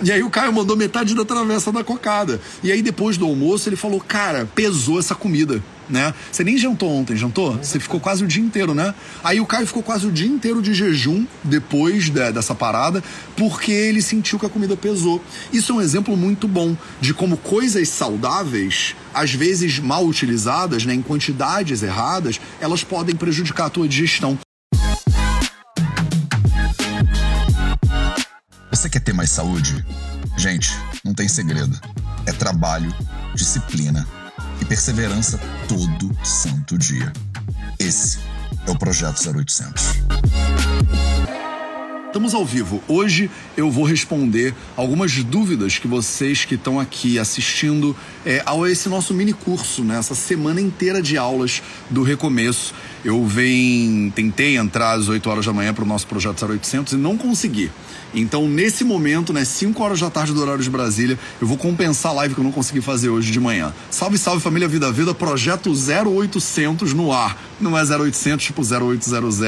E aí o Caio mandou metade da travessa da cocada. E aí depois do almoço ele falou: Cara, pesou essa comida. Né? Você nem jantou ontem, jantou? Você ficou quase o dia inteiro, né? Aí o Caio ficou quase o dia inteiro de jejum depois de, dessa parada, porque ele sentiu que a comida pesou. Isso é um exemplo muito bom de como coisas saudáveis, às vezes mal utilizadas, né, em quantidades erradas, elas podem prejudicar a tua digestão. Você quer ter mais saúde? Gente, não tem segredo. É trabalho, disciplina e perseverança todo santo dia. Esse é o Projeto 0800. Estamos ao vivo. Hoje eu vou responder algumas dúvidas que vocês que estão aqui assistindo é, ao esse nosso mini curso, né? Essa semana inteira de aulas do Recomeço. Eu venho, tentei entrar às 8 horas da manhã para o nosso projeto 0800 e não consegui. Então, nesse momento, né, 5 horas da tarde do horário de Brasília, eu vou compensar a live que eu não consegui fazer hoje de manhã. Salve, salve família Vida Vida, projeto 0800 no ar. Não é 0800, tipo 0800.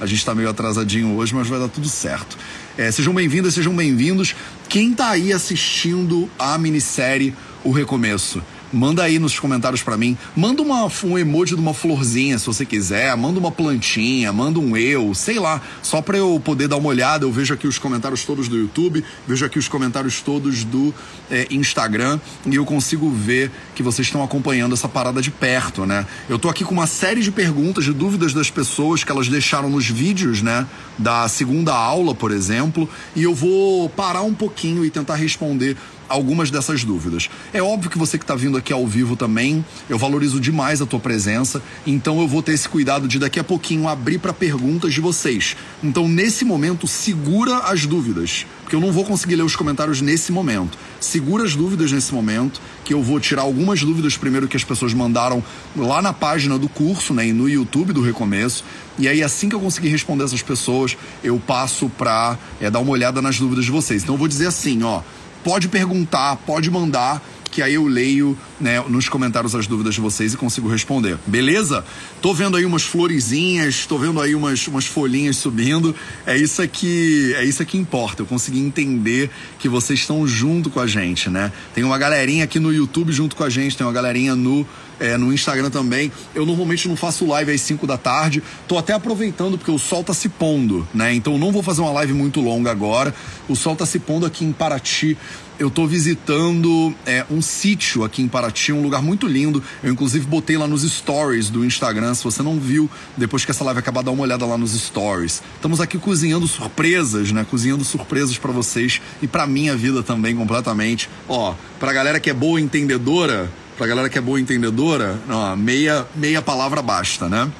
A gente tá meio atrasadinho hoje, mas vai dar tudo certo. É, sejam bem-vindas, sejam bem-vindos. Quem tá aí assistindo a minissérie O Recomeço? Manda aí nos comentários para mim. Manda uma, um emoji de uma florzinha, se você quiser. Manda uma plantinha, manda um eu, sei lá. Só para eu poder dar uma olhada. Eu vejo aqui os comentários todos do YouTube, vejo aqui os comentários todos do é, Instagram e eu consigo ver que vocês estão acompanhando essa parada de perto, né? Eu tô aqui com uma série de perguntas, de dúvidas das pessoas que elas deixaram nos vídeos, né? Da segunda aula, por exemplo. E eu vou parar um pouquinho e tentar responder algumas dessas dúvidas. É óbvio que você que está vindo aqui ao vivo também, eu valorizo demais a tua presença, então eu vou ter esse cuidado de daqui a pouquinho abrir para perguntas de vocês. Então, nesse momento, segura as dúvidas, porque eu não vou conseguir ler os comentários nesse momento. Segura as dúvidas nesse momento, que eu vou tirar algumas dúvidas primeiro que as pessoas mandaram lá na página do curso, né, e no YouTube do Recomeço. E aí, assim que eu conseguir responder essas pessoas, eu passo para é, dar uma olhada nas dúvidas de vocês. Então, eu vou dizer assim, ó pode perguntar, pode mandar, que aí eu leio né, nos comentários as dúvidas de vocês e consigo responder. Beleza? Tô vendo aí umas florezinhas, tô vendo aí umas, umas folhinhas subindo. É isso aqui, é isso que importa. Eu consegui entender que vocês estão junto com a gente, né? Tem uma galerinha aqui no YouTube junto com a gente, tem uma galerinha no é, no Instagram também. Eu normalmente não faço live às 5 da tarde. Tô até aproveitando porque o sol tá se pondo, né? Então não vou fazer uma live muito longa agora. O sol tá se pondo aqui em Paraty. Eu tô visitando é, um sítio aqui em Paraty, um lugar muito lindo. Eu inclusive botei lá nos stories do Instagram. Se você não viu, depois que essa live acabar, dá uma olhada lá nos stories. Estamos aqui cozinhando surpresas, né? Cozinhando surpresas para vocês e para minha vida também completamente. Ó, pra galera que é boa entendedora, pra galera que é boa entendedora, meia, meia palavra basta, né?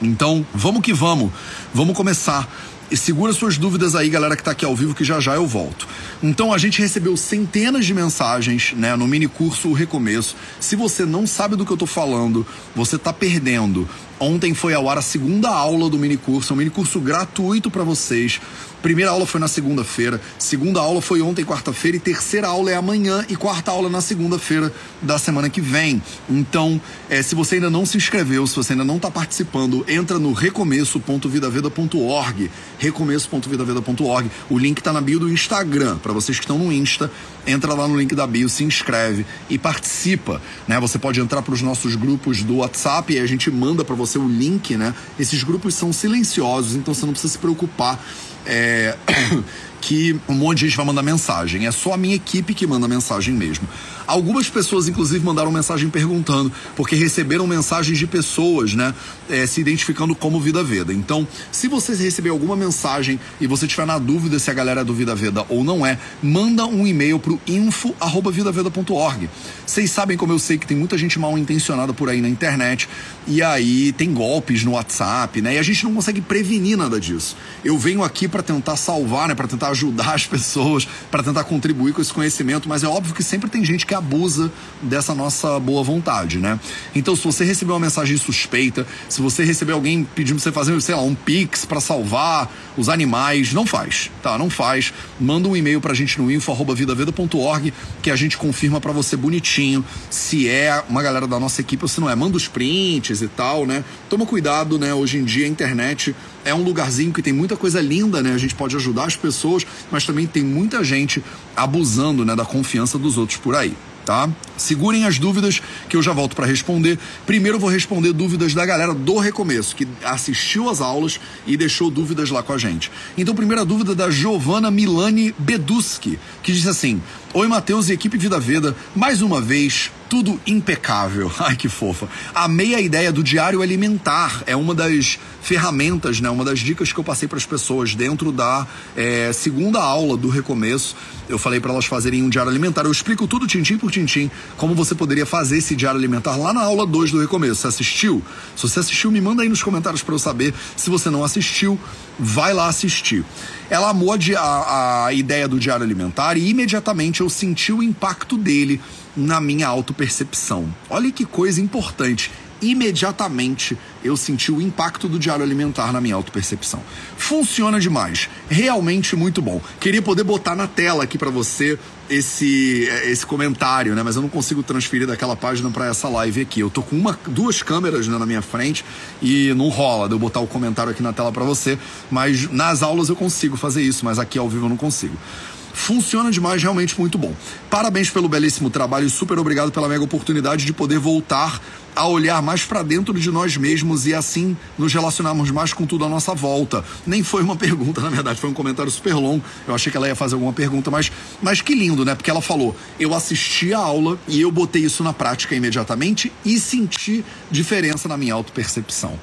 Então, vamos que vamos. Vamos começar. E segura suas dúvidas aí, galera que tá aqui ao vivo, que já já eu volto. Então a gente recebeu centenas de mensagens, né, no mini curso O Recomeço. Se você não sabe do que eu tô falando, você tá perdendo. Ontem foi ao ar a segunda aula do mini curso, um mini curso gratuito para vocês. Primeira aula foi na segunda-feira, segunda aula foi ontem, quarta-feira, e terceira aula é amanhã e quarta aula na segunda-feira da semana que vem. Então, é, se você ainda não se inscreveu, se você ainda não está participando, entra no recomeço.vidaveda.org, recomeço.vidaveda.org. O link está na bio do Instagram. Para vocês que estão no Insta, entra lá no link da bio, se inscreve e participa. Né? Você pode entrar para os nossos grupos do WhatsApp e a gente manda para você o link. Né? Esses grupos são silenciosos, então você não precisa se preocupar é, que um monte de gente vai mandar mensagem. É só a minha equipe que manda mensagem mesmo. Algumas pessoas, inclusive, mandaram mensagem perguntando, porque receberam mensagens de pessoas, né, é, se identificando como Vida Veda. Então, se você receber alguma mensagem e você tiver na dúvida se a galera é do Vida Veda ou não é, manda um e-mail pro info@vidaveda.org. Vocês sabem como eu sei que tem muita gente mal intencionada por aí na internet e aí tem golpes no WhatsApp, né? E a gente não consegue prevenir nada disso. Eu venho aqui para tentar salvar, né, para tentar ajudar as pessoas, para tentar contribuir com esse conhecimento, mas é óbvio que sempre tem gente que abusa dessa nossa boa vontade, né? Então, se você receber uma mensagem suspeita, se você receber alguém pedindo você fazer, sei lá, um pix para salvar os animais, não faz, tá? Não faz. Manda um e-mail pra gente no info@vidaveda.org que a gente confirma para você bonitinho se é uma galera da nossa equipe ou se não é. Manda os prints e tal, né? Toma cuidado, né? Hoje em dia a internet é um lugarzinho que tem muita coisa linda, né? A gente pode ajudar as pessoas, mas também tem muita gente abusando, né, da confiança dos outros por aí tá? Segurem as dúvidas que eu já volto para responder. Primeiro vou responder dúvidas da galera do Recomeço, que assistiu às aulas e deixou dúvidas lá com a gente. Então, primeira dúvida da Giovanna Milani Beduski, que disse assim: Oi, Matheus e equipe Vida Veda, mais uma vez, tudo impecável. Ai, que fofa. Amei a ideia do diário alimentar. É uma das ferramentas, né? Uma das dicas que eu passei para as pessoas dentro da é, segunda aula do recomeço. Eu falei para elas fazerem um diário alimentar. Eu explico tudo tintim por tintim como você poderia fazer esse diário alimentar lá na aula 2 do recomeço. Você assistiu? Se você assistiu, me manda aí nos comentários para eu saber. Se você não assistiu, vai lá assistir. Ela amou a, a ideia do diário alimentar e imediatamente eu senti o impacto dele na minha autopercepção. Olha que coisa importante. Imediatamente eu senti o impacto do diário alimentar na minha autopercepção. Funciona demais, realmente muito bom. Queria poder botar na tela aqui para você esse esse comentário, né? Mas eu não consigo transferir daquela página para essa live aqui. Eu tô com uma, duas câmeras né, na minha frente e não rola de eu botar o comentário aqui na tela para você. Mas nas aulas eu consigo fazer isso, mas aqui ao vivo eu não consigo. Funciona demais, realmente muito bom. Parabéns pelo belíssimo trabalho e super obrigado pela mega oportunidade de poder voltar a olhar mais para dentro de nós mesmos e assim nos relacionarmos mais com tudo à nossa volta. Nem foi uma pergunta, na verdade, foi um comentário super longo. Eu achei que ela ia fazer alguma pergunta, mas, mas que lindo, né? Porque ela falou: eu assisti a aula e eu botei isso na prática imediatamente e senti diferença na minha autopercepção.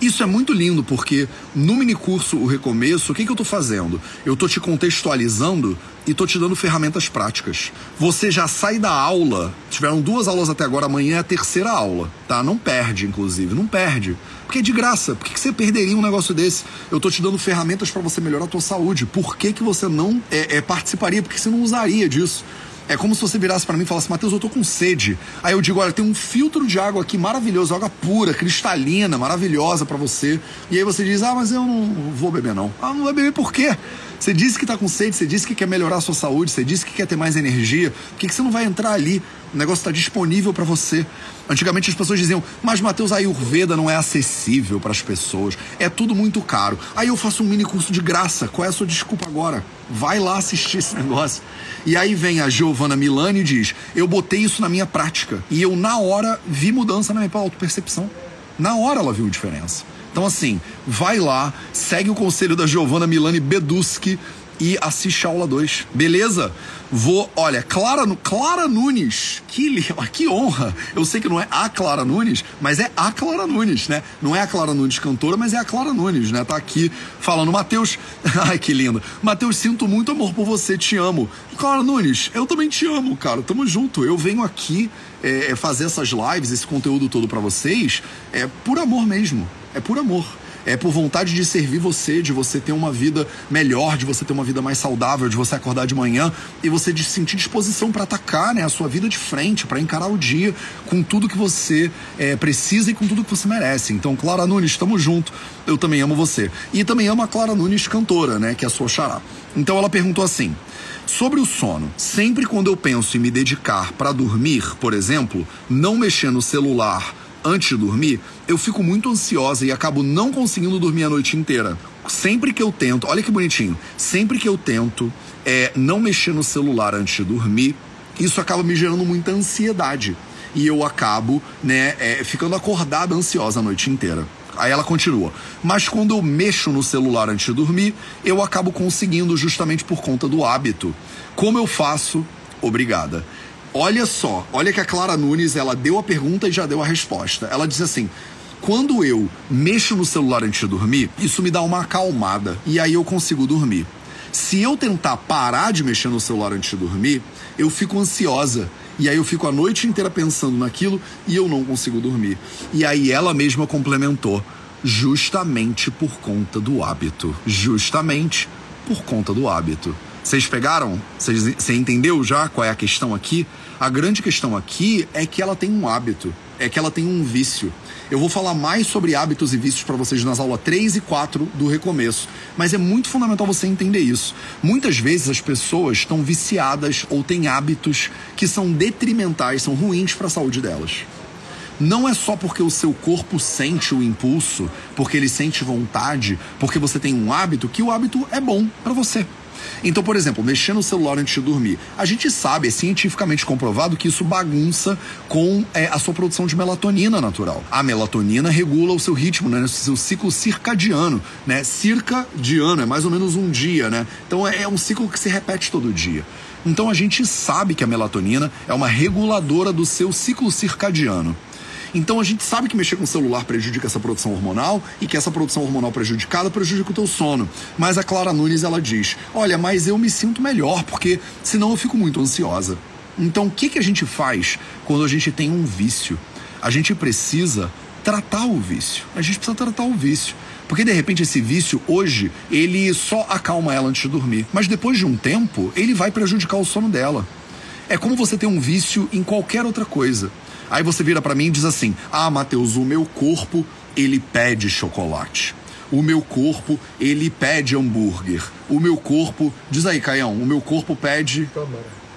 Isso é muito lindo porque no minicurso O Recomeço, o que, que eu estou fazendo? Eu estou te contextualizando e estou te dando ferramentas práticas. Você já sai da aula, tiveram duas aulas até agora, amanhã é a terceira aula, tá? Não perde, inclusive, não perde. Porque é de graça. Por que, que você perderia um negócio desse? Eu estou te dando ferramentas para você melhorar a tua saúde. Por que, que você não é, é, participaria? Por que você não usaria disso? É como se você virasse para mim e falasse, Matheus, eu tô com sede. Aí eu digo, olha, tem um filtro de água aqui maravilhoso, água pura, cristalina, maravilhosa para você. E aí você diz, ah, mas eu não vou beber não. Ah, não vai beber por quê? Você disse que está com sede, você disse que quer melhorar a sua saúde, você disse que quer ter mais energia. Por que, que você não vai entrar ali? O negócio está disponível para você. Antigamente as pessoas diziam, mas Matheus, a Ayurveda não é acessível para as pessoas. É tudo muito caro. Aí eu faço um mini curso de graça. Qual é a sua desculpa agora? Vai lá assistir esse negócio. E aí vem a Giovanna Milani e diz: Eu botei isso na minha prática. E eu, na hora, vi mudança na minha autopercepção. Na hora ela viu diferença. Então, assim, vai lá, segue o conselho da Giovanna Milani Beduski e assiste a aula 2. Beleza? Vou, olha, Clara, Clara Nunes, que, que honra. Eu sei que não é a Clara Nunes, mas é a Clara Nunes, né? Não é a Clara Nunes cantora, mas é a Clara Nunes, né? Tá aqui falando, Matheus, ai que lindo. Matheus, sinto muito amor por você, te amo. Clara Nunes, eu também te amo, cara. Tamo junto. Eu venho aqui é, fazer essas lives, esse conteúdo todo para vocês, é por amor mesmo é por amor. É por vontade de servir você, de você ter uma vida melhor, de você ter uma vida mais saudável, de você acordar de manhã e você de sentir disposição para atacar né, a sua vida de frente, para encarar o dia com tudo que você é, precisa e com tudo que você merece. Então, Clara Nunes, estamos junto. Eu também amo você. E também amo a Clara Nunes, cantora, né, que é a sua xará. Então, ela perguntou assim. Sobre o sono, sempre quando eu penso em me dedicar para dormir, por exemplo, não mexer no celular antes de dormir, eu fico muito ansiosa e acabo não conseguindo dormir a noite inteira. Sempre que eu tento, olha que bonitinho, sempre que eu tento é, não mexer no celular antes de dormir, isso acaba me gerando muita ansiedade. E eu acabo, né, é, ficando acordada ansiosa a noite inteira. Aí ela continua. Mas quando eu mexo no celular antes de dormir, eu acabo conseguindo justamente por conta do hábito. Como eu faço? Obrigada. Olha só, olha que a Clara Nunes, ela deu a pergunta e já deu a resposta. Ela disse assim: quando eu mexo no celular antes de dormir, isso me dá uma acalmada e aí eu consigo dormir. Se eu tentar parar de mexer no celular antes de dormir, eu fico ansiosa. E aí eu fico a noite inteira pensando naquilo e eu não consigo dormir. E aí ela mesma complementou: justamente por conta do hábito. Justamente por conta do hábito. Vocês pegaram? Você entendeu já qual é a questão aqui? A grande questão aqui é que ela tem um hábito, é que ela tem um vício. Eu vou falar mais sobre hábitos e vícios para vocês nas aulas 3 e 4 do recomeço, mas é muito fundamental você entender isso. Muitas vezes as pessoas estão viciadas ou têm hábitos que são detrimentais, são ruins para a saúde delas. Não é só porque o seu corpo sente o impulso, porque ele sente vontade, porque você tem um hábito, que o hábito é bom para você. Então, por exemplo, mexer no celular antes de dormir. A gente sabe, é cientificamente comprovado que isso bagunça com é, a sua produção de melatonina natural. A melatonina regula o seu ritmo, né? O seu ciclo circadiano, né? Circadiano, é mais ou menos um dia, né? Então é, é um ciclo que se repete todo dia. Então a gente sabe que a melatonina é uma reguladora do seu ciclo circadiano. Então a gente sabe que mexer com o celular prejudica essa produção hormonal e que essa produção hormonal prejudicada prejudica o teu sono. Mas a Clara Nunes ela diz: "Olha, mas eu me sinto melhor porque senão eu fico muito ansiosa". Então o que que a gente faz quando a gente tem um vício? A gente precisa tratar o vício. A gente precisa tratar o vício. Porque de repente esse vício hoje, ele só acalma ela antes de dormir, mas depois de um tempo, ele vai prejudicar o sono dela. É como você ter um vício em qualquer outra coisa. Aí você vira para mim e diz assim: "Ah, Mateus, o meu corpo, ele pede chocolate. O meu corpo, ele pede hambúrguer. O meu corpo, diz aí, Caião, o meu corpo pede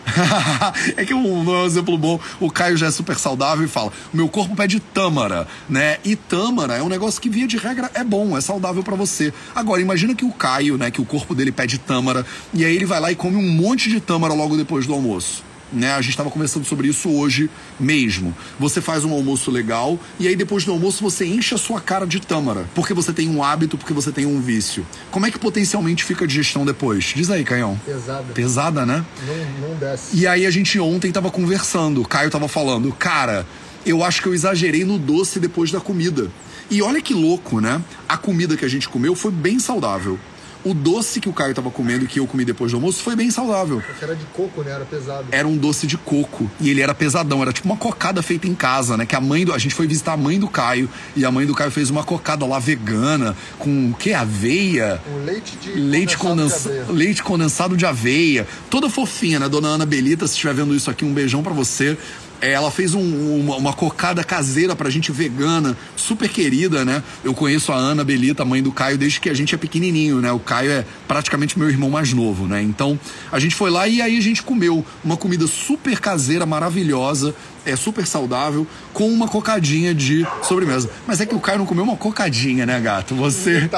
é que um, não é um exemplo bom. O Caio já é super saudável e fala: o meu corpo pede tâmara, né? E tâmara é um negócio que, via de regra, é bom, é saudável para você. Agora, imagina que o Caio, né, que o corpo dele pede tâmara, e aí ele vai lá e come um monte de tâmara logo depois do almoço né? A gente estava conversando sobre isso hoje mesmo. Você faz um almoço legal e aí depois do almoço você enche a sua cara de tâmara, porque você tem um hábito, porque você tem um vício. Como é que potencialmente fica a digestão depois? Diz aí, Caião. Pesada. Pesada, né? Não, não desce. E aí a gente ontem tava conversando, o Caio tava falando, cara, eu acho que eu exagerei no doce depois da comida. E olha que louco, né? A comida que a gente comeu foi bem saudável o doce que o Caio tava comendo e que eu comi depois do almoço foi bem saudável. Porque era de coco, né? Era pesado. Era um doce de coco. E ele era pesadão. Era tipo uma cocada feita em casa, né? Que a mãe do. A gente foi visitar a mãe do Caio. E a mãe do Caio fez uma cocada lá vegana. Com o que? Aveia. Um leite de. Leite, condensado, condens... de leite condensado de aveia. Toda fofinha, né? Dona Ana Belita, se estiver vendo isso aqui, um beijão para você. É, ela fez um, uma, uma, cocada caseira pra gente vegana, super querida, né? Eu conheço a Ana Belita, mãe do Caio, desde que a gente é pequenininho, né? O Caio é praticamente meu irmão mais novo, né? Então a gente foi lá e aí a gente comeu uma comida super caseira, maravilhosa, é super saudável, com uma cocadinha de sobremesa. Mas é que o Caio não comeu uma cocadinha, né, gato? Você.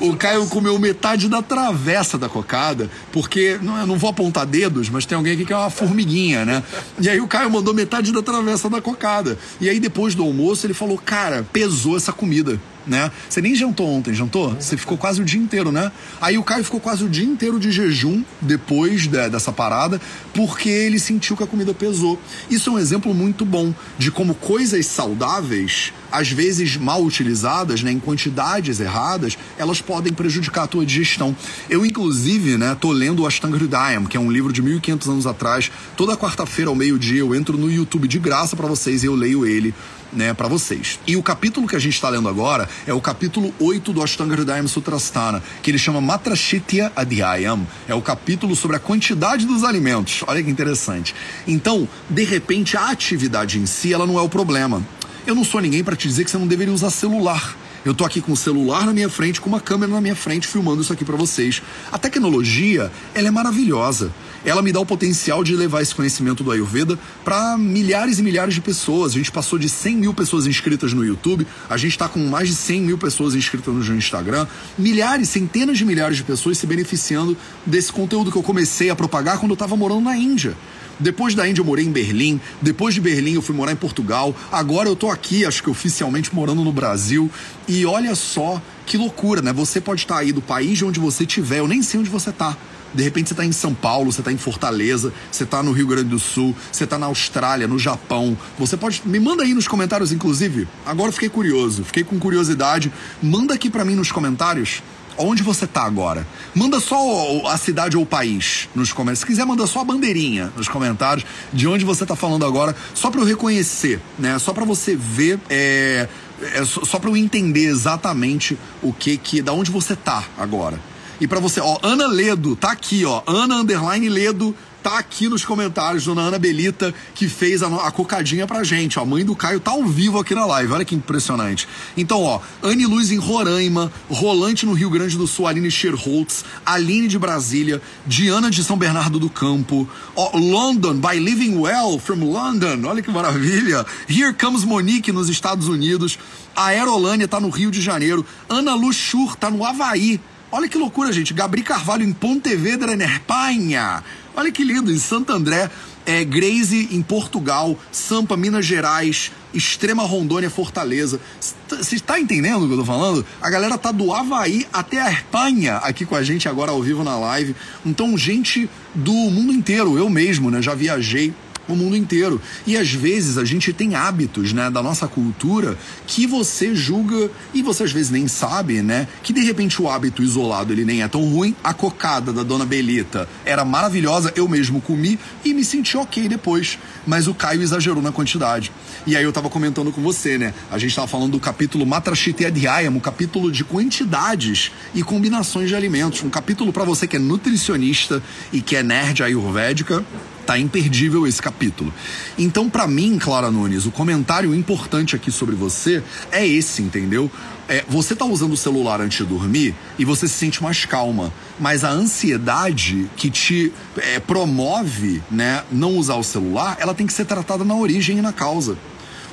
O Caio comeu metade da travessa da cocada, porque não, eu não vou apontar dedos, mas tem alguém aqui que é uma formiguinha, né? E aí o Caio mandou metade da travessa da cocada. E aí depois do almoço ele falou: Cara, pesou essa comida né? Você nem jantou ontem, jantou? Você ficou quase o dia inteiro, né? Aí o Caio ficou quase o dia inteiro de jejum depois de, dessa parada, porque ele sentiu que a comida pesou. Isso é um exemplo muito bom de como coisas saudáveis, às vezes mal utilizadas, né, em quantidades erradas, elas podem prejudicar a tua digestão. Eu, inclusive, né, tô lendo o Ashtanga Hridayam, que é um livro de 1500 anos atrás. Toda quarta-feira ao meio-dia eu entro no YouTube de graça para vocês e eu leio ele né, para vocês. E o capítulo que a gente está lendo agora é o capítulo 8 do Ashtanga Hridayam Sutrasthana, que ele chama Matrashitya Adhyayam. É o capítulo sobre a quantidade dos alimentos. Olha que interessante. Então, de repente, a atividade em si, ela não é o problema. Eu não sou ninguém para te dizer que você não deveria usar celular. Eu tô aqui com o celular na minha frente, com uma câmera na minha frente, filmando isso aqui para vocês. A tecnologia, ela é maravilhosa ela me dá o potencial de levar esse conhecimento do Ayurveda para milhares e milhares de pessoas. A gente passou de 100 mil pessoas inscritas no YouTube, a gente está com mais de 100 mil pessoas inscritas no Instagram, milhares, centenas de milhares de pessoas se beneficiando desse conteúdo que eu comecei a propagar quando eu estava morando na Índia. Depois da Índia eu morei em Berlim, depois de Berlim eu fui morar em Portugal, agora eu tô aqui, acho que oficialmente morando no Brasil. E olha só que loucura, né? Você pode estar tá aí do país de onde você estiver, eu nem sei onde você está de repente você está em São Paulo, você está em Fortaleza, você está no Rio Grande do Sul, você está na Austrália, no Japão. Você pode. Me manda aí nos comentários, inclusive. Agora fiquei curioso, fiquei com curiosidade. Manda aqui para mim nos comentários onde você tá agora. Manda só a cidade ou o país nos comentários. Se quiser, manda só a bandeirinha nos comentários de onde você tá falando agora, só para eu reconhecer, né? Só para você ver, é, é só para eu entender exatamente o que que, da onde você tá agora. E para você, ó, Ana Ledo, tá aqui, ó. Ana Underline Ledo tá aqui nos comentários, dona Ana Belita, que fez a, a cocadinha pra gente. A mãe do Caio tá ao vivo aqui na live. Olha que impressionante. Então, ó, Anne Luz em Roraima, Rolante no Rio Grande do Sul, Aline Scherholtz, Aline de Brasília, Diana de São Bernardo do Campo, ó, London, by Living Well from London. Olha que maravilha. Here comes Monique nos Estados Unidos. A Aerolânia tá no Rio de Janeiro. Ana Luxur tá no Havaí. Olha que loucura, gente. Gabri Carvalho em Pontevedra, na Espanha. Olha que lindo, em Santo André. É, Graze em Portugal, Sampa, Minas Gerais, Extrema Rondônia, Fortaleza. Você está entendendo o que eu tô falando? A galera tá do Havaí até a Espanha aqui com a gente agora ao vivo na live. Então, gente do mundo inteiro, eu mesmo, né? Já viajei o mundo inteiro. E às vezes a gente tem hábitos, né, da nossa cultura que você julga e você às vezes nem sabe, né, que de repente o hábito isolado ele nem é tão ruim. A cocada da dona Belita era maravilhosa, eu mesmo comi e me senti ok depois, mas o Caio exagerou na quantidade. E aí eu tava comentando com você, né? A gente tava falando do capítulo Matrashite Adhyayam, um capítulo de quantidades e combinações de alimentos, um capítulo para você que é nutricionista e que é nerd ayurvédica Tá imperdível esse capítulo. Então, para mim, Clara Nunes, o comentário importante aqui sobre você é esse, entendeu? É, você tá usando o celular antes de dormir e você se sente mais calma. Mas a ansiedade que te é, promove, né, não usar o celular, ela tem que ser tratada na origem e na causa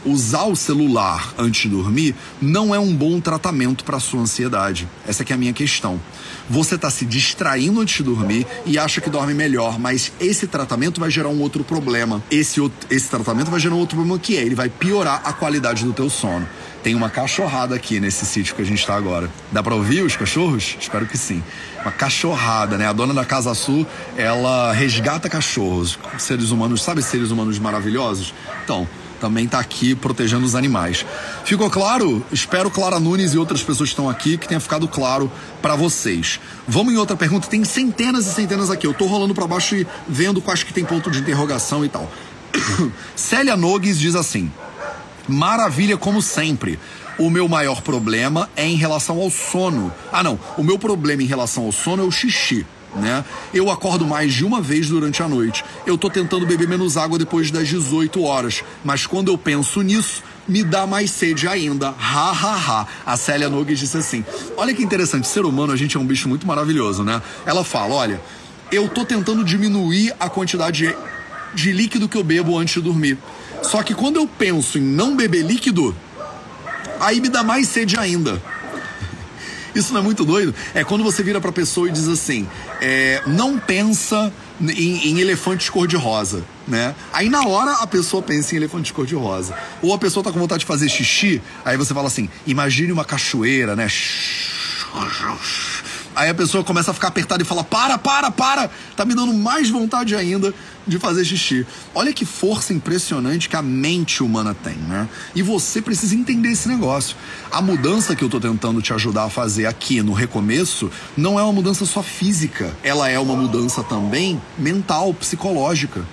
usar o celular antes de dormir não é um bom tratamento para sua ansiedade. Essa é a minha questão. Você está se distraindo antes de dormir e acha que dorme melhor, mas esse tratamento vai gerar um outro problema. Esse, esse tratamento vai gerar um outro problema que é, ele vai piorar a qualidade do teu sono. Tem uma cachorrada aqui nesse sítio que a gente está agora. Dá para ouvir os cachorros? Espero que sim. Uma cachorrada, né? A dona da Casa Sul, ela resgata cachorros. Seres humanos, sabe seres humanos maravilhosos? Então, também está aqui protegendo os animais. Ficou claro? Espero Clara Nunes e outras pessoas que estão aqui que tenha ficado claro para vocês. Vamos em outra pergunta. Tem centenas e centenas aqui. Eu estou rolando para baixo e vendo quais que tem ponto de interrogação e tal. Célia Nogues diz assim: Maravilha como sempre. O meu maior problema é em relação ao sono. Ah, não. O meu problema em relação ao sono é o xixi né? Eu acordo mais de uma vez durante a noite. Eu tô tentando beber menos água depois das 18 horas, mas quando eu penso nisso, me dá mais sede ainda. Ha, ha, ha. A Célia Nogues disse assim: Olha que interessante, ser humano, a gente é um bicho muito maravilhoso, né? Ela fala: Olha, eu tô tentando diminuir a quantidade de líquido que eu bebo antes de dormir. Só que quando eu penso em não beber líquido, aí me dá mais sede ainda. Isso não é muito doido? É quando você vira pra pessoa e diz assim: é, não pensa em, em elefantes cor-de-rosa, né? Aí na hora a pessoa pensa em elefantes cor-de-rosa. Ou a pessoa tá com vontade de fazer xixi, aí você fala assim: imagine uma cachoeira, né? Aí a pessoa começa a ficar apertada e fala: para, para, para! Tá me dando mais vontade ainda de fazer xixi. Olha que força impressionante que a mente humana tem, né? E você precisa entender esse negócio. A mudança que eu tô tentando te ajudar a fazer aqui no recomeço não é uma mudança só física, ela é uma mudança também mental, psicológica.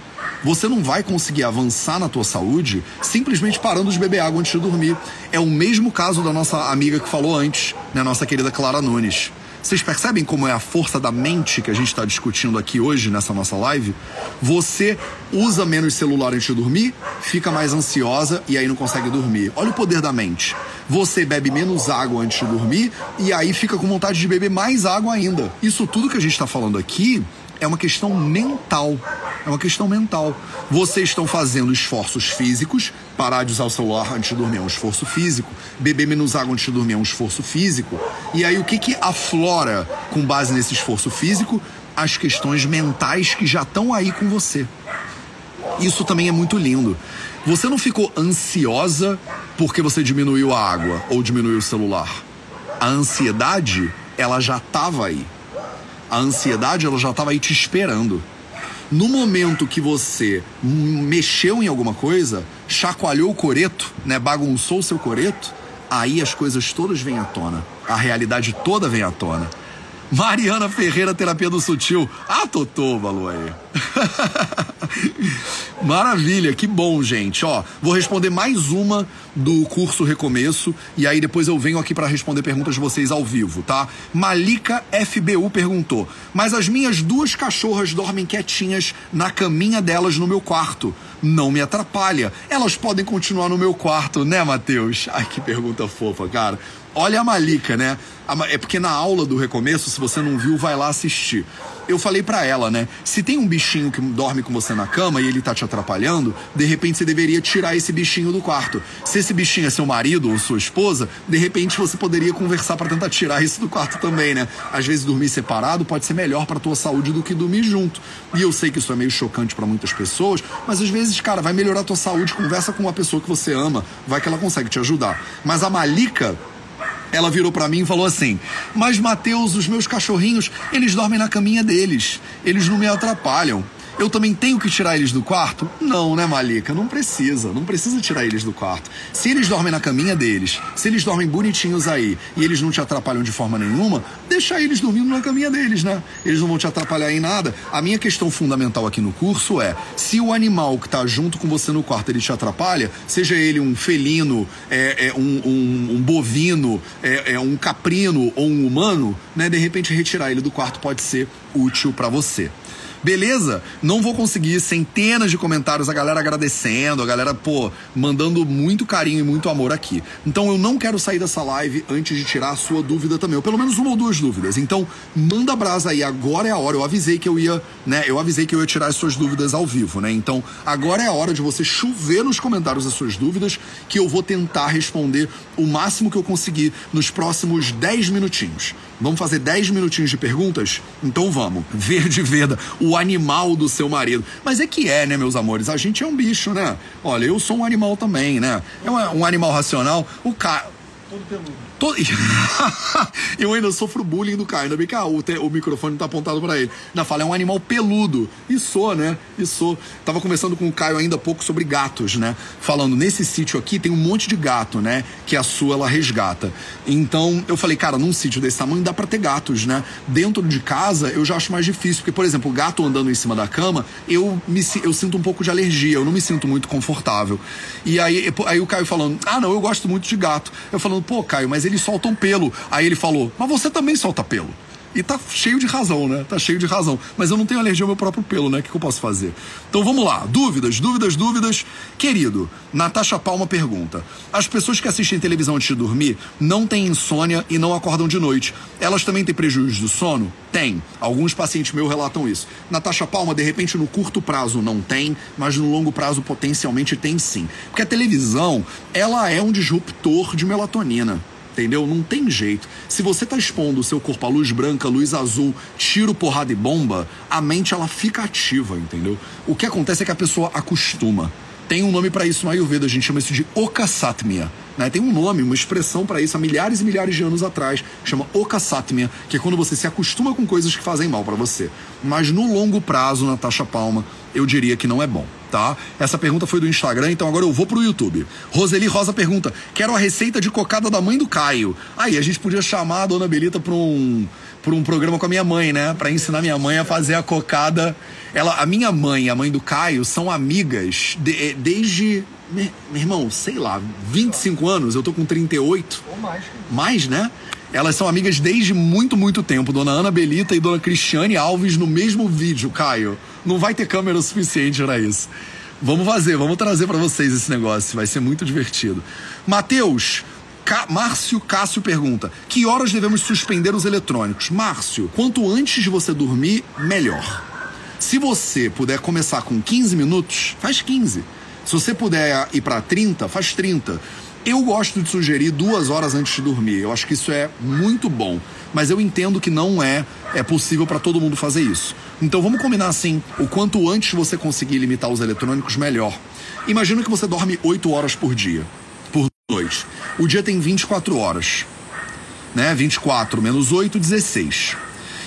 Você não vai conseguir avançar na tua saúde simplesmente parando de beber água antes de dormir. É o mesmo caso da nossa amiga que falou antes, né, nossa querida Clara Nunes. Vocês percebem como é a força da mente que a gente está discutindo aqui hoje nessa nossa live? Você usa menos celular antes de dormir, fica mais ansiosa e aí não consegue dormir. Olha o poder da mente. Você bebe menos água antes de dormir e aí fica com vontade de beber mais água ainda. Isso tudo que a gente está falando aqui é uma questão mental. É uma questão mental. Vocês estão fazendo esforços físicos, parar de usar o celular antes de dormir é um esforço físico, beber menos água antes de dormir é um esforço físico. E aí o que que aflora com base nesse esforço físico? As questões mentais que já estão aí com você. Isso também é muito lindo. Você não ficou ansiosa porque você diminuiu a água ou diminuiu o celular. A ansiedade, ela já estava aí. A ansiedade, ela já estava aí te esperando. No momento que você mexeu em alguma coisa, chacoalhou o coreto, né, bagunçou o seu coreto, aí as coisas todas vêm à tona. A realidade toda vem à tona. Mariana Ferreira, Terapia do Sutil. Ah, Totô, Balu aí. Maravilha, que bom, gente. Ó, vou responder mais uma do curso Recomeço e aí depois eu venho aqui para responder perguntas de vocês ao vivo, tá? Malika FBU perguntou: "Mas as minhas duas cachorras dormem quietinhas na caminha delas no meu quarto. Não me atrapalha. Elas podem continuar no meu quarto, né, Matheus?" Ai, que pergunta fofa, cara. Olha a Malika, né? É porque na aula do recomeço, se você não viu, vai lá assistir. Eu falei para ela, né? Se tem um bichinho que dorme com você na cama e ele tá te atrapalhando, de repente você deveria tirar esse bichinho do quarto. Se esse bichinho é seu marido ou sua esposa, de repente você poderia conversar para tentar tirar isso do quarto também, né? Às vezes dormir separado pode ser melhor para tua saúde do que dormir junto. E eu sei que isso é meio chocante para muitas pessoas, mas às vezes, cara, vai melhorar tua saúde, conversa com uma pessoa que você ama, vai que ela consegue te ajudar. Mas a Malika ela virou para mim e falou assim: Mas Mateus, os meus cachorrinhos, eles dormem na caminha deles. Eles não me atrapalham eu também tenho que tirar eles do quarto? Não, né, Malika? Não precisa. Não precisa tirar eles do quarto. Se eles dormem na caminha deles, se eles dormem bonitinhos aí e eles não te atrapalham de forma nenhuma, deixa eles dormindo na caminha deles, né? Eles não vão te atrapalhar em nada. A minha questão fundamental aqui no curso é: se o animal que está junto com você no quarto ele te atrapalha, seja ele um felino, é, é um, um, um, bovino, é, é um caprino ou um humano, né? De repente retirar ele do quarto pode ser útil para você. Beleza? Não vou conseguir centenas de comentários, a galera agradecendo, a galera, pô, mandando muito carinho e muito amor aqui. Então eu não quero sair dessa live antes de tirar a sua dúvida também, ou pelo menos uma ou duas dúvidas. Então, manda brasa aí, agora é a hora. Eu avisei que eu ia, né? Eu avisei que eu ia tirar as suas dúvidas ao vivo, né? Então, agora é a hora de você chover nos comentários as suas dúvidas, que eu vou tentar responder o máximo que eu conseguir nos próximos 10 minutinhos. Vamos fazer 10 minutinhos de perguntas? Então vamos. Verde Veda, o animal do seu marido. Mas é que é, né, meus amores? A gente é um bicho, né? Olha, eu sou um animal também, né? É um, um animal racional. O cara. Todo peludo. Eu ainda sofro bullying do Caio. Ainda bem que ah, o, te... o microfone tá apontado para ele. Ainda fala, é um animal peludo. E sou, né? E sou. Tava conversando com o Caio ainda há pouco sobre gatos, né? Falando, nesse sítio aqui tem um monte de gato, né? Que a sua ela resgata. Então eu falei, cara, num sítio desse tamanho dá pra ter gatos, né? Dentro de casa eu já acho mais difícil. Porque, por exemplo, o gato andando em cima da cama, eu, me, eu sinto um pouco de alergia. Eu não me sinto muito confortável. E aí, aí o Caio falando, ah, não, eu gosto muito de gato. Eu falando, pô, Caio, mas eles soltam pelo. Aí ele falou, mas você também solta pelo. E tá cheio de razão, né? Tá cheio de razão. Mas eu não tenho alergia ao meu próprio pelo, né? O que, que eu posso fazer? Então vamos lá. Dúvidas, dúvidas, dúvidas. Querido, Natasha Palma pergunta: As pessoas que assistem televisão antes de dormir não têm insônia e não acordam de noite. Elas também têm prejuízo do sono? Tem. Alguns pacientes meus relatam isso. Natasha Palma, de repente, no curto prazo não tem, mas no longo prazo potencialmente tem sim. Porque a televisão, ela é um disruptor de melatonina entendeu? Não tem jeito. Se você está expondo o seu corpo à luz branca, luz azul, tiro, porrada e bomba, a mente ela fica ativa, entendeu? O que acontece é que a pessoa acostuma. Tem um nome para isso no Ayurveda, a gente chama isso de Okasatmia. Né? Tem um nome, uma expressão para isso há milhares e milhares de anos atrás, chama Okasatmia, que é quando você se acostuma com coisas que fazem mal para você. Mas no longo prazo, na taxa palma, eu diria que não é bom tá? Essa pergunta foi do Instagram, então agora eu vou pro YouTube. Roseli Rosa pergunta: quero a receita de cocada da mãe do Caio. Aí, a gente podia chamar a dona Belita pra um, pra um programa com a minha mãe, né? Pra ensinar minha mãe a fazer a cocada. Ela, a minha mãe e a mãe do Caio são amigas de, eh, desde. Meu irmão, sei lá, 25 anos, eu tô com 38. Ou mais. Mais, né? Elas são amigas desde muito, muito tempo. Dona Ana Belita e Dona Cristiane Alves no mesmo vídeo, Caio. Não vai ter câmera o suficiente para isso. Vamos fazer, vamos trazer para vocês esse negócio. Vai ser muito divertido. Matheus, Ca... Márcio Cássio pergunta: Que horas devemos suspender os eletrônicos? Márcio, quanto antes de você dormir, melhor. Se você puder começar com 15 minutos, faz 15. Se você puder ir para 30, faz 30. Eu gosto de sugerir duas horas antes de dormir. Eu acho que isso é muito bom. Mas eu entendo que não é, é possível para todo mundo fazer isso. Então vamos combinar assim: o quanto antes você conseguir limitar os eletrônicos, melhor. Imagina que você dorme 8 horas por dia, por noite. O dia tem 24 horas. Né? 24 menos 8, 16.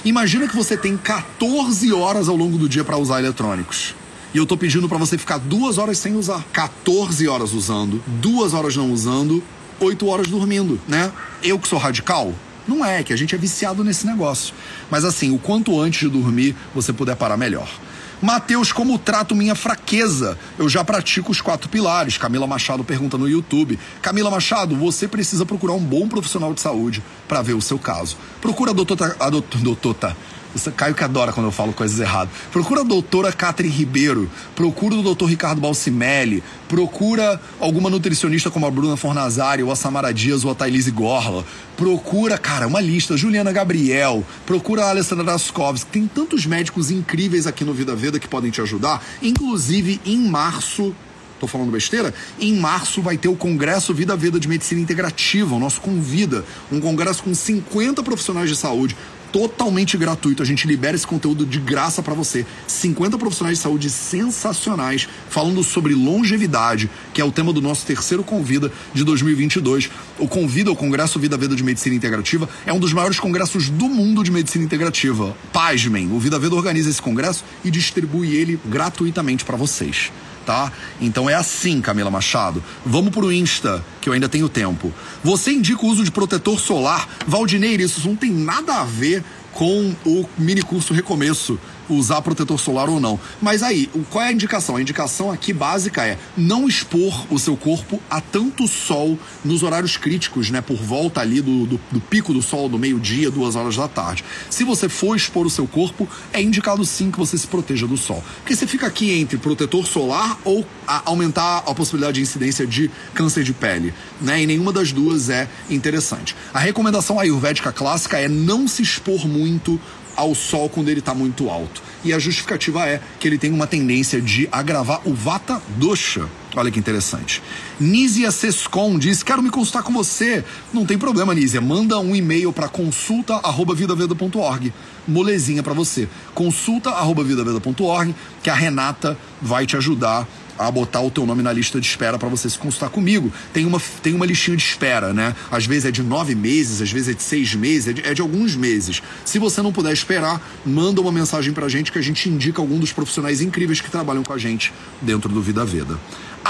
Imagina que você tem 14 horas ao longo do dia para usar eletrônicos. E eu tô pedindo para você ficar duas horas sem usar. 14 horas usando, duas horas não usando, 8 horas dormindo, né? Eu que sou radical? Não é, que a gente é viciado nesse negócio. Mas assim, o quanto antes de dormir você puder parar, melhor. Mateus, como trato minha fraqueza? Eu já pratico os quatro pilares. Camila Machado pergunta no YouTube. Camila Machado, você precisa procurar um bom profissional de saúde para ver o seu caso. Procura a doutora. A doutora você, Caio que adora quando eu falo coisas erradas. Procura a doutora Catherine Ribeiro, procura o doutor Ricardo Balsimelli, procura alguma nutricionista como a Bruna Fornazari, ou a Samara Dias, ou a Thailise Gorla. Procura, cara, uma lista, Juliana Gabriel, procura a Alessandra Daskovski. Tem tantos médicos incríveis aqui no Vida Veda que podem te ajudar. Inclusive, em março, tô falando besteira? Em março vai ter o Congresso Vida Veda de Medicina Integrativa, o nosso convida, um congresso com 50 profissionais de saúde, totalmente gratuito. A gente libera esse conteúdo de graça para você. 50 profissionais de saúde sensacionais falando sobre longevidade, que é o tema do nosso terceiro Convida de 2022. O Convida, o Congresso Vida Veda de Medicina Integrativa, é um dos maiores congressos do mundo de medicina integrativa. Pasmem, o Vida Veda organiza esse congresso e distribui ele gratuitamente para vocês tá? Então é assim, Camila Machado. Vamos pro Insta, que eu ainda tenho tempo. Você indica o uso de protetor solar? Valdineir, isso não tem nada a ver com o mini curso Recomeço usar protetor solar ou não. Mas aí, qual é a indicação? A indicação aqui básica é não expor o seu corpo a tanto sol nos horários críticos, né? Por volta ali do, do, do pico do sol, do meio-dia, duas horas da tarde. Se você for expor o seu corpo, é indicado sim que você se proteja do sol. Porque você fica aqui entre protetor solar ou a, aumentar a possibilidade de incidência de câncer de pele, né? E nenhuma das duas é interessante. A recomendação ayurvédica clássica é não se expor muito ao sol quando ele está muito alto. E a justificativa é que ele tem uma tendência de agravar o Vata Dosha. Olha que interessante. Nízia Sescon diz: Quero me consultar com você. Não tem problema, Nízia. Manda um e-mail para consulta.vidaveda.org. Molezinha para você. Consulta.vidaveda.org, que a Renata vai te ajudar a botar o teu nome na lista de espera para você se consultar comigo. Tem uma, tem uma listinha de espera, né? Às vezes é de nove meses, às vezes é de seis meses, é de, é de alguns meses. Se você não puder esperar, manda uma mensagem pra gente que a gente indica algum dos profissionais incríveis que trabalham com a gente dentro do Vida Veda.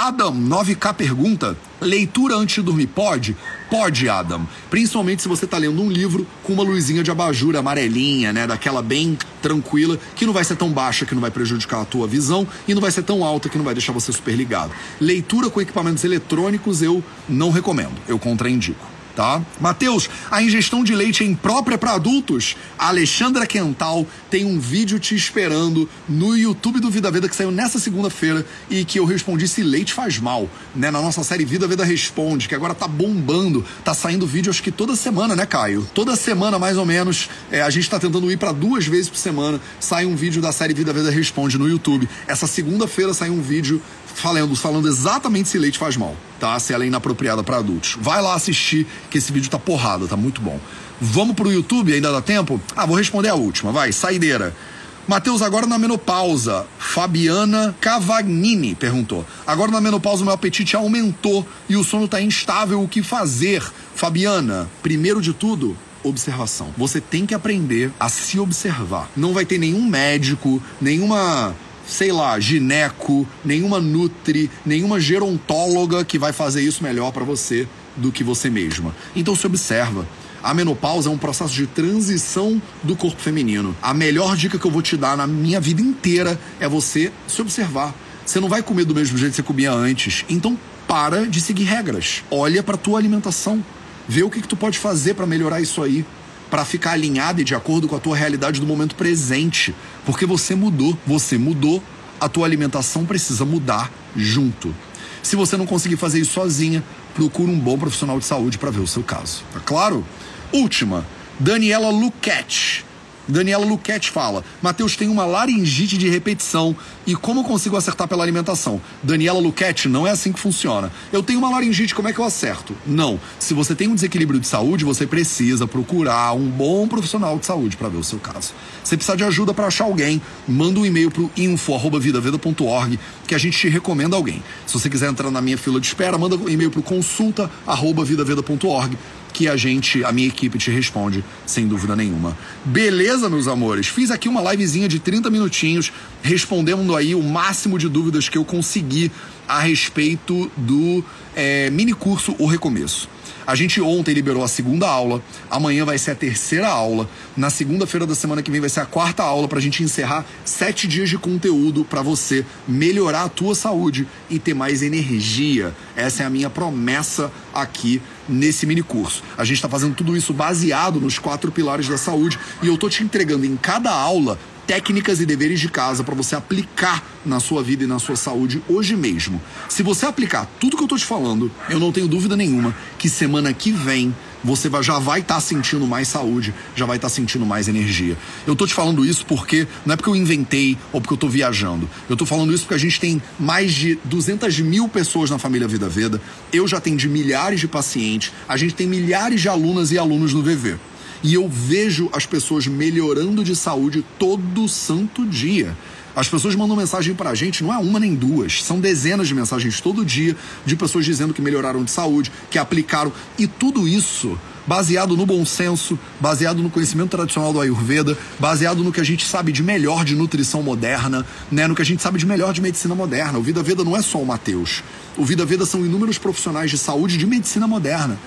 Adam 9K pergunta: leitura antes de dormir pode? Pode, Adam. Principalmente se você está lendo um livro com uma luzinha de abajur amarelinha, né? Daquela bem tranquila, que não vai ser tão baixa que não vai prejudicar a tua visão e não vai ser tão alta que não vai deixar você super ligado. Leitura com equipamentos eletrônicos eu não recomendo, eu contraindico tá? Mateus, a ingestão de leite é imprópria para adultos? A Alexandra Quental tem um vídeo te esperando no YouTube do Vida Veda que saiu nessa segunda-feira e que eu respondi se leite faz mal, né? Na nossa série Vida Veda Responde, que agora tá bombando, tá saindo vídeo acho que toda semana, né, Caio? Toda semana, mais ou menos, é, a gente tá tentando ir para duas vezes por semana, sai um vídeo da série Vida Veda Responde no YouTube. Essa segunda-feira saiu um vídeo falando, falando exatamente se leite faz mal, tá? Se ela é inapropriada para adultos. Vai lá assistir, que esse vídeo tá porrada, tá muito bom. Vamos pro YouTube, ainda dá tempo? Ah, vou responder a última, vai, saideira. Matheus, agora na menopausa. Fabiana Cavagnini perguntou. Agora na menopausa meu apetite aumentou e o sono tá instável, o que fazer? Fabiana, primeiro de tudo, observação. Você tem que aprender a se observar. Não vai ter nenhum médico, nenhuma sei lá, gineco, nenhuma nutri, nenhuma gerontóloga que vai fazer isso melhor para você do que você mesma. Então se observa. A menopausa é um processo de transição do corpo feminino. A melhor dica que eu vou te dar na minha vida inteira é você se observar. Você não vai comer do mesmo jeito que você comia antes. Então para de seguir regras. Olha para tua alimentação. Vê o que, que tu pode fazer para melhorar isso aí para ficar alinhada e de acordo com a tua realidade do momento presente, porque você mudou, você mudou, a tua alimentação precisa mudar junto. Se você não conseguir fazer isso sozinha, procura um bom profissional de saúde para ver o seu caso. Tá claro? Última, Daniela Luquete Daniela Luquete fala: Matheus tem uma laringite de repetição e como consigo acertar pela alimentação? Daniela Luquete, não é assim que funciona. Eu tenho uma laringite, como é que eu acerto? Não. Se você tem um desequilíbrio de saúde, você precisa procurar um bom profissional de saúde para ver o seu caso. Se precisar de ajuda para achar alguém, manda um e-mail pro info@vidaveda.org que a gente te recomenda alguém. Se você quiser entrar na minha fila de espera, manda um e-mail pro consulta@vidaveda.org que a gente, a minha equipe te responde sem dúvida nenhuma. Beleza, meus amores? Fiz aqui uma livezinha de 30 minutinhos respondendo aí o máximo de dúvidas que eu consegui a respeito do é, mini curso O Recomeço. A gente ontem liberou a segunda aula, amanhã vai ser a terceira aula, na segunda-feira da semana que vem vai ser a quarta aula para a gente encerrar sete dias de conteúdo para você melhorar a tua saúde e ter mais energia. Essa é a minha promessa aqui nesse mini curso. A gente está fazendo tudo isso baseado nos quatro pilares da saúde e eu tô te entregando em cada aula técnicas e deveres de casa para você aplicar na sua vida e na sua saúde hoje mesmo. Se você aplicar tudo que eu tô te falando, eu não tenho dúvida nenhuma que semana que vem você já vai estar tá sentindo mais saúde, já vai estar tá sentindo mais energia. Eu tô te falando isso porque não é porque eu inventei ou porque eu tô viajando. Eu tô falando isso porque a gente tem mais de 200 mil pessoas na família Vida Veda. Eu já atendi milhares de pacientes. A gente tem milhares de alunas e alunos no VV. E eu vejo as pessoas melhorando de saúde todo santo dia. As pessoas mandam mensagem pra gente, não é uma nem duas, são dezenas de mensagens todo dia de pessoas dizendo que melhoraram de saúde, que aplicaram, e tudo isso baseado no bom senso, baseado no conhecimento tradicional do Ayurveda, baseado no que a gente sabe de melhor de nutrição moderna, né, no que a gente sabe de melhor de medicina moderna. O Vida Veda não é só o Mateus. O Vida Veda são inúmeros profissionais de saúde de medicina moderna.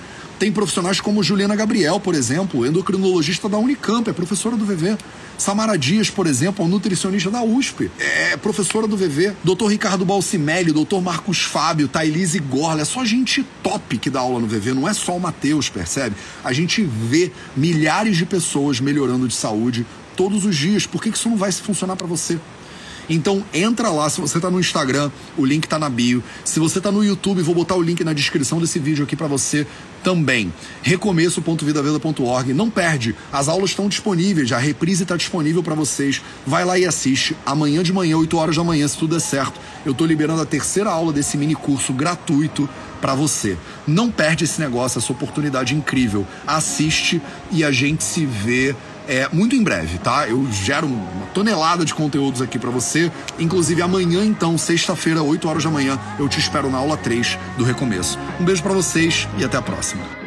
Tem profissionais como Juliana Gabriel, por exemplo, endocrinologista da Unicamp, é professora do VV. Samara Dias, por exemplo, é nutricionista da USP, é professora do VV. Doutor Ricardo Balcimelli, doutor Marcos Fábio, Thailise Gorla, é só gente top que dá aula no VV, não é só o Matheus, percebe? A gente vê milhares de pessoas melhorando de saúde todos os dias. Por que isso não vai funcionar para você? Então entra lá, se você está no Instagram, o link está na bio. Se você está no YouTube, vou botar o link na descrição desse vídeo aqui para você também. Recomeço.vidaveda.org. Não perde, as aulas estão disponíveis, a reprise está disponível para vocês. Vai lá e assiste. Amanhã de manhã, 8 horas da manhã, se tudo der certo, eu estou liberando a terceira aula desse mini curso gratuito para você. Não perde esse negócio, essa oportunidade incrível. Assiste e a gente se vê é, muito em breve, tá? Eu gero uma tonelada de conteúdos aqui para você. Inclusive amanhã, então, sexta-feira, 8 horas da manhã, eu te espero na aula 3 do Recomeço. Um beijo para vocês e até a próxima.